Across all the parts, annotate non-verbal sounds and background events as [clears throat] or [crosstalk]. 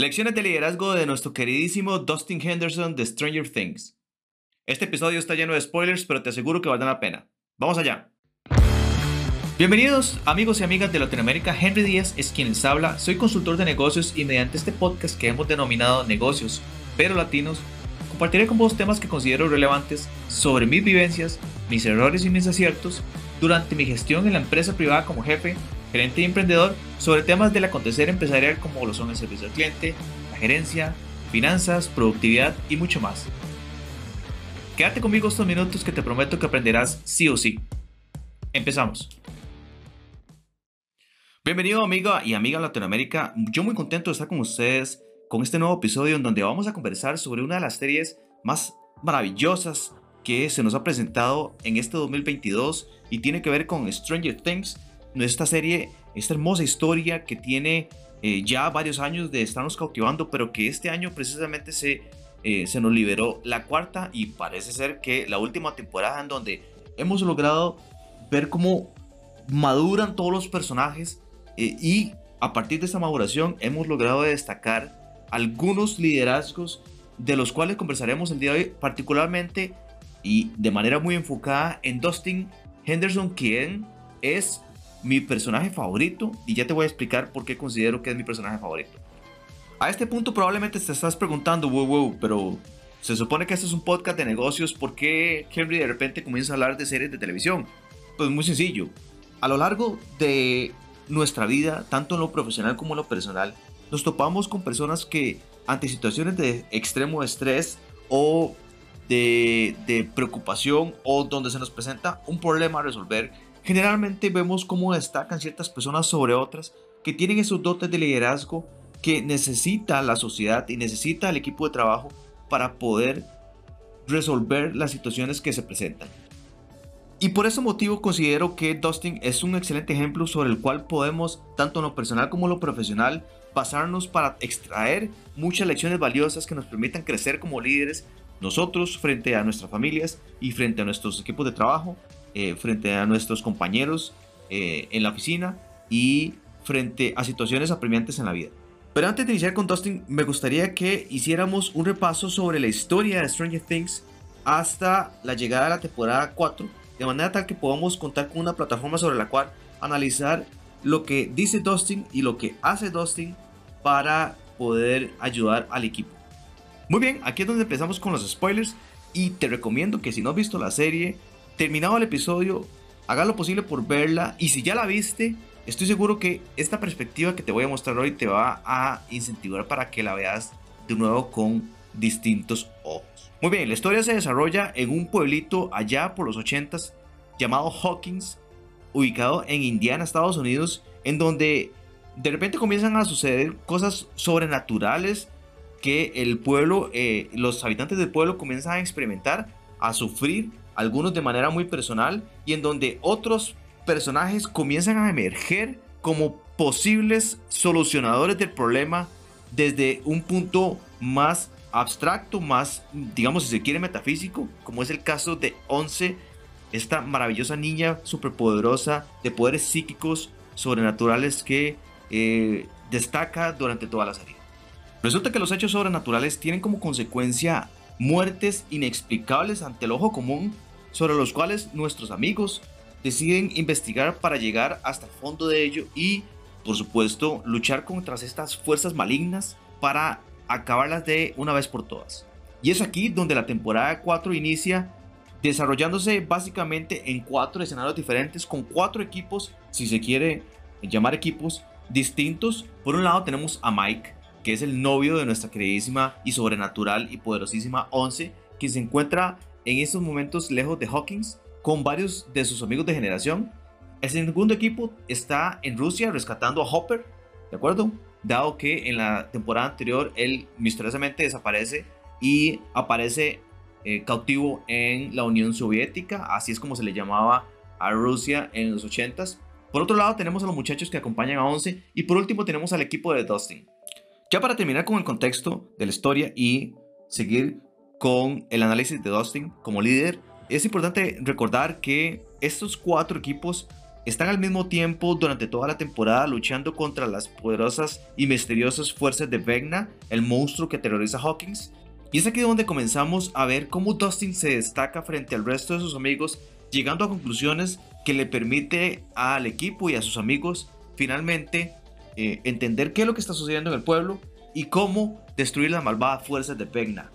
Lecciones de liderazgo de nuestro queridísimo Dustin Henderson de Stranger Things. Este episodio está lleno de spoilers, pero te aseguro que valdrá la pena. Vamos allá. Bienvenidos amigos y amigas de Latinoamérica, Henry Díaz es quien les habla, soy consultor de negocios y mediante este podcast que hemos denominado Negocios, pero Latinos, compartiré con vos temas que considero relevantes sobre mis vivencias, mis errores y mis aciertos durante mi gestión en la empresa privada como jefe gerente y emprendedor, sobre temas del acontecer empresarial como lo son el servicio al cliente, la gerencia, finanzas, productividad y mucho más. Quédate conmigo estos minutos que te prometo que aprenderás sí o sí. Empezamos. Bienvenido amiga y amiga Latinoamérica, yo muy contento de estar con ustedes con este nuevo episodio en donde vamos a conversar sobre una de las series más maravillosas que se nos ha presentado en este 2022 y tiene que ver con Stranger Things, esta serie, esta hermosa historia que tiene eh, ya varios años de estarnos cautivando, pero que este año precisamente se, eh, se nos liberó la cuarta y parece ser que la última temporada en donde hemos logrado ver cómo maduran todos los personajes eh, y a partir de esta maduración hemos logrado destacar algunos liderazgos de los cuales conversaremos el día de hoy, particularmente y de manera muy enfocada en Dustin Henderson, quien es mi personaje favorito y ya te voy a explicar por qué considero que es mi personaje favorito. A este punto probablemente te estás preguntando, wow, wow, pero se supone que este es un podcast de negocios, ¿por qué Henry de repente comienza a hablar de series de televisión? Pues muy sencillo. A lo largo de nuestra vida, tanto en lo profesional como en lo personal, nos topamos con personas que ante situaciones de extremo estrés o de, de preocupación o donde se nos presenta un problema a resolver, Generalmente vemos cómo destacan ciertas personas sobre otras que tienen esos dotes de liderazgo que necesita la sociedad y necesita el equipo de trabajo para poder resolver las situaciones que se presentan. Y por ese motivo considero que Dustin es un excelente ejemplo sobre el cual podemos, tanto en lo personal como en lo profesional, basarnos para extraer muchas lecciones valiosas que nos permitan crecer como líderes nosotros frente a nuestras familias y frente a nuestros equipos de trabajo eh, frente a nuestros compañeros eh, en la oficina y frente a situaciones apremiantes en la vida. Pero antes de iniciar con Dustin, me gustaría que hiciéramos un repaso sobre la historia de Stranger Things hasta la llegada de la temporada 4, de manera tal que podamos contar con una plataforma sobre la cual analizar lo que dice Dustin y lo que hace Dustin para poder ayudar al equipo. Muy bien, aquí es donde empezamos con los spoilers y te recomiendo que si no has visto la serie, terminado el episodio, haga lo posible por verla y si ya la viste, estoy seguro que esta perspectiva que te voy a mostrar hoy te va a incentivar para que la veas de nuevo con distintos ojos. Muy bien, la historia se desarrolla en un pueblito allá por los 80s llamado Hawkins, ubicado en Indiana, Estados Unidos, en donde de repente comienzan a suceder cosas sobrenaturales que el pueblo, eh, los habitantes del pueblo comienzan a experimentar, a sufrir algunos de manera muy personal y en donde otros personajes comienzan a emerger como posibles solucionadores del problema desde un punto más abstracto, más, digamos, si se quiere, metafísico, como es el caso de Once, esta maravillosa niña superpoderosa de poderes psíquicos sobrenaturales que eh, destaca durante toda la serie. Resulta que los hechos sobrenaturales tienen como consecuencia muertes inexplicables ante el ojo común sobre los cuales nuestros amigos deciden investigar para llegar hasta el fondo de ello y, por supuesto, luchar contra estas fuerzas malignas para acabarlas de una vez por todas. Y es aquí donde la temporada 4 inicia desarrollándose básicamente en cuatro escenarios diferentes con cuatro equipos, si se quiere llamar equipos distintos. Por un lado tenemos a Mike, que es el novio de nuestra queridísima y sobrenatural y poderosísima Once, que se encuentra en estos momentos lejos de Hawkins con varios de sus amigos de generación. El segundo equipo está en Rusia rescatando a Hopper, ¿de acuerdo? Dado que en la temporada anterior él misteriosamente desaparece y aparece eh, cautivo en la Unión Soviética, así es como se le llamaba a Rusia en los 80s. Por otro lado tenemos a los muchachos que acompañan a Once y por último tenemos al equipo de Dustin. Ya para terminar con el contexto de la historia y seguir con el análisis de Dustin como líder, es importante recordar que estos cuatro equipos están al mismo tiempo durante toda la temporada luchando contra las poderosas y misteriosas fuerzas de Vecna, el monstruo que terroriza a Hawkins. Y es aquí donde comenzamos a ver cómo Dustin se destaca frente al resto de sus amigos, llegando a conclusiones que le permite al equipo y a sus amigos finalmente eh, entender qué es lo que está sucediendo en el pueblo y cómo destruir las malvadas fuerzas de Vecna.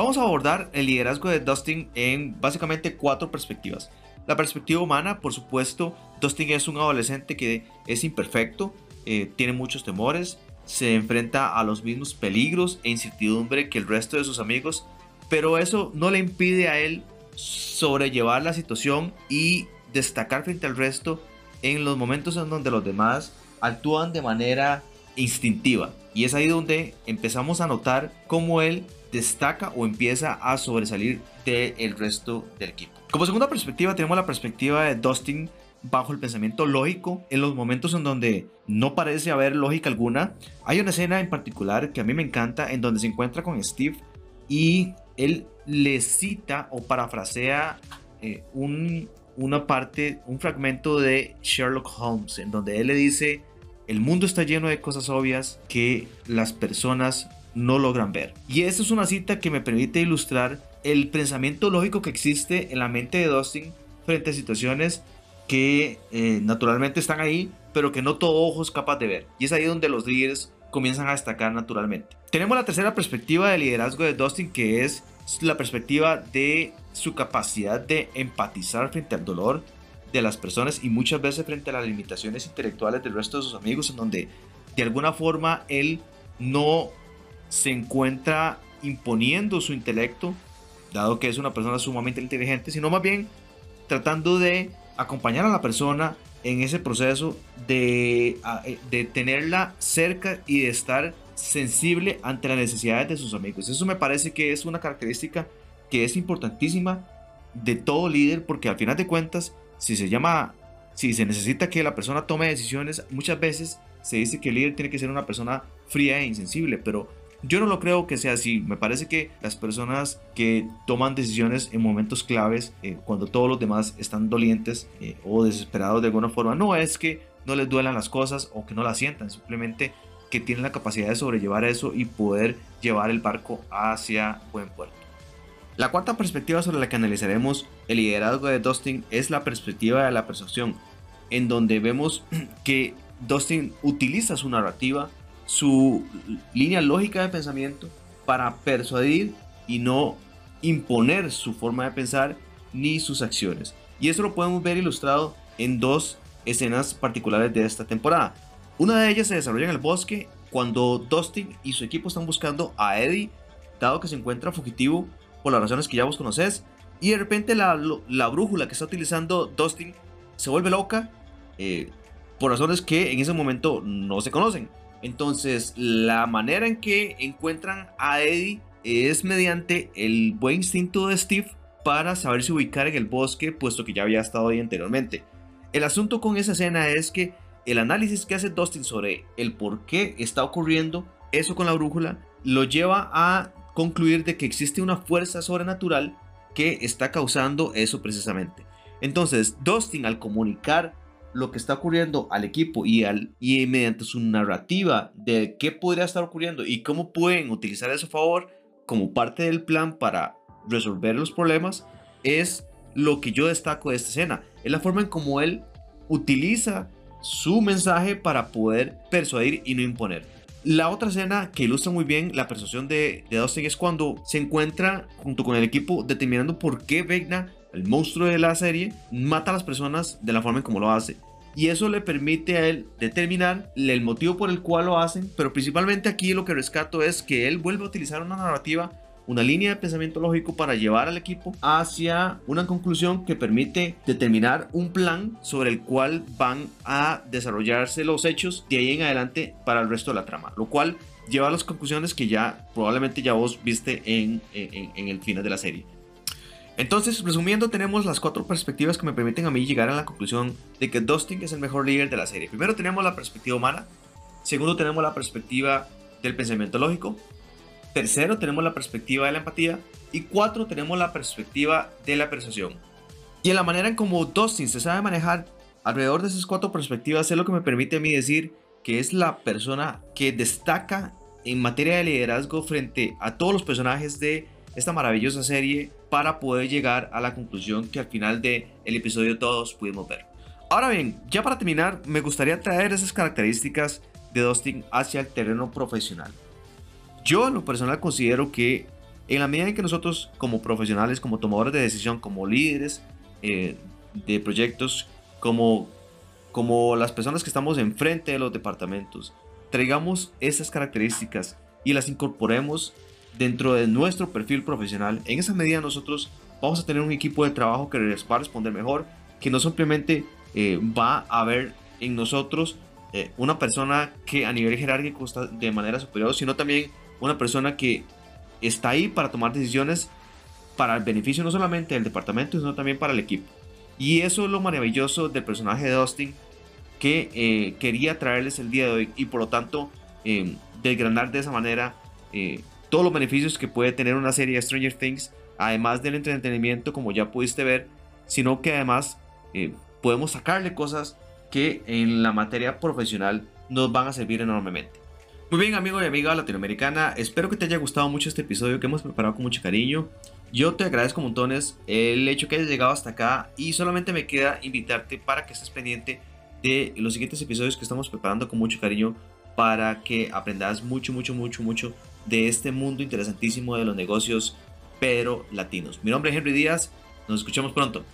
Vamos a abordar el liderazgo de Dustin en básicamente cuatro perspectivas. La perspectiva humana, por supuesto, Dustin es un adolescente que es imperfecto, eh, tiene muchos temores, se enfrenta a los mismos peligros e incertidumbre que el resto de sus amigos, pero eso no le impide a él sobrellevar la situación y destacar frente al resto en los momentos en donde los demás actúan de manera instintiva. Y es ahí donde empezamos a notar cómo él destaca o empieza a sobresalir del resto del equipo. Como segunda perspectiva tenemos la perspectiva de Dustin bajo el pensamiento lógico en los momentos en donde no parece haber lógica alguna. Hay una escena en particular que a mí me encanta en donde se encuentra con Steve y él le cita o parafrasea eh, un, una parte, un fragmento de Sherlock Holmes en donde él le dice, el mundo está lleno de cosas obvias que las personas no logran ver. Y esa es una cita que me permite ilustrar el pensamiento lógico que existe en la mente de Dustin frente a situaciones que eh, naturalmente están ahí, pero que no todo ojo es capaz de ver. Y es ahí donde los líderes comienzan a destacar naturalmente. Tenemos la tercera perspectiva de liderazgo de Dustin, que es la perspectiva de su capacidad de empatizar frente al dolor de las personas y muchas veces frente a las limitaciones intelectuales del resto de sus amigos, en donde de alguna forma él no se encuentra imponiendo su intelecto, dado que es una persona sumamente inteligente, sino más bien tratando de acompañar a la persona en ese proceso de, eh, de tenerla cerca y de estar sensible ante las necesidades de sus amigos. Eso me parece que es una característica que es importantísima de todo líder porque al final de cuentas, si se llama, si se necesita que la persona tome decisiones, muchas veces se dice que el líder tiene que ser una persona fría e insensible, pero yo no lo creo que sea así. Me parece que las personas que toman decisiones en momentos claves, eh, cuando todos los demás están dolientes eh, o desesperados de alguna forma, no es que no les duelan las cosas o que no las sientan, simplemente que tienen la capacidad de sobrellevar eso y poder llevar el barco hacia buen puerto. La cuarta perspectiva sobre la que analizaremos el liderazgo de Dustin es la perspectiva de la percepción, en donde vemos [clears throat] que Dustin utiliza su narrativa su línea lógica de pensamiento para persuadir y no imponer su forma de pensar ni sus acciones. Y eso lo podemos ver ilustrado en dos escenas particulares de esta temporada. Una de ellas se desarrolla en el bosque cuando Dustin y su equipo están buscando a Eddie, dado que se encuentra fugitivo por las razones que ya vos conoces. Y de repente la, brújula que está utilizando Dustin se vuelve loca eh, por razones que en ese momento no se conocen. Entonces, la manera en que encuentran a Eddie es mediante el buen instinto de Steve para saberse ubicar en el bosque, puesto que ya había estado ahí anteriormente. El asunto con esa escena es que el análisis que hace Dustin sobre el por qué está ocurriendo eso con la brújula lo lleva a concluir de que existe una fuerza sobrenatural que está causando eso precisamente. Entonces, Dustin al comunicar lo que está ocurriendo al equipo y, al, y mediante su narrativa de qué podría estar ocurriendo y cómo pueden utilizar eso a favor como parte del plan para resolver los problemas, es lo que yo destaco de esta escena. Es la forma en cómo él utiliza su mensaje para poder persuadir y no imponer. La otra escena que ilustra muy bien la persuasión de, de Dustin es cuando se encuentra junto con el equipo determinando por qué Vecna el monstruo de la serie, mata a las personas de la forma en como lo hace. Y eso le permite a él determinar el motivo por el cual lo hacen, pero principalmente aquí lo que rescato es que él vuelve a utilizar una narrativa, una línea de pensamiento lógico para llevar al equipo hacia una conclusión que permite determinar un plan sobre el cual van a desarrollarse los hechos de ahí en adelante para el resto de la trama, lo cual lleva a las conclusiones que ya probablemente ya vos viste en, el final de la serie. Entonces, resumiendo, tenemos las cuatro perspectivas que me permiten a mí llegar a la conclusión de que Dustin es el mejor líder de la serie. Primero tenemos la perspectiva humana, segundo tenemos la perspectiva del pensamiento lógico, tercero tenemos la perspectiva de la empatía y cuatro tenemos la perspectiva de la persuasión. Y en la manera en como Dustin se sabe manejar alrededor de esas cuatro perspectivas es lo que me permite a mí decir que es la persona que destaca en materia de liderazgo frente a todos los personajes de esta maravillosa serie para poder llegar a la conclusión que al final del el episodio todos pudimos ver. Ahora bien, ya para terminar, me gustaría traer esas características de Dustin hacia el terreno profesional. Yo en lo personal considero que en la medida en que nosotros como profesionales, como tomadores de decisión, como líderes eh, de proyectos, como, como las personas que estamos enfrente de los departamentos, traigamos esas características y las incorporemos dentro de nuestro perfil profesional, en esa medida nosotros vamos a tener un equipo de trabajo que les va a responder mejor, que no simplemente eh, va a ver en nosotros eh, una persona que a nivel jerárquico está de manera superior, sino también una persona que está ahí para tomar decisiones para el beneficio no solamente del departamento, sino también para el equipo. Y eso es lo maravilloso del personaje de Austin que eh, quería traerles el día de hoy y por lo tanto eh, desgranar de esa manera eh, todos los beneficios que puede tener una serie de Stranger Things, además del entretenimiento como ya pudiste ver, sino que además podemos sacarle cosas que en la materia profesional nos van a servir enormemente. Muy bien amigo y amiga latinoamericana, espero que te haya gustado mucho este episodio que hemos preparado con mucho cariño. Yo te agradezco montones el hecho que hayas llegado hasta acá y solamente me queda invitarte para que estés pendiente de los siguientes episodios que estamos preparando con mucho cariño para que aprendas mucho, mucho, mucho, mucho de este mundo interesantísimo de los negocios pero latinos. Mi nombre es Henry Díaz, nos escuchamos pronto.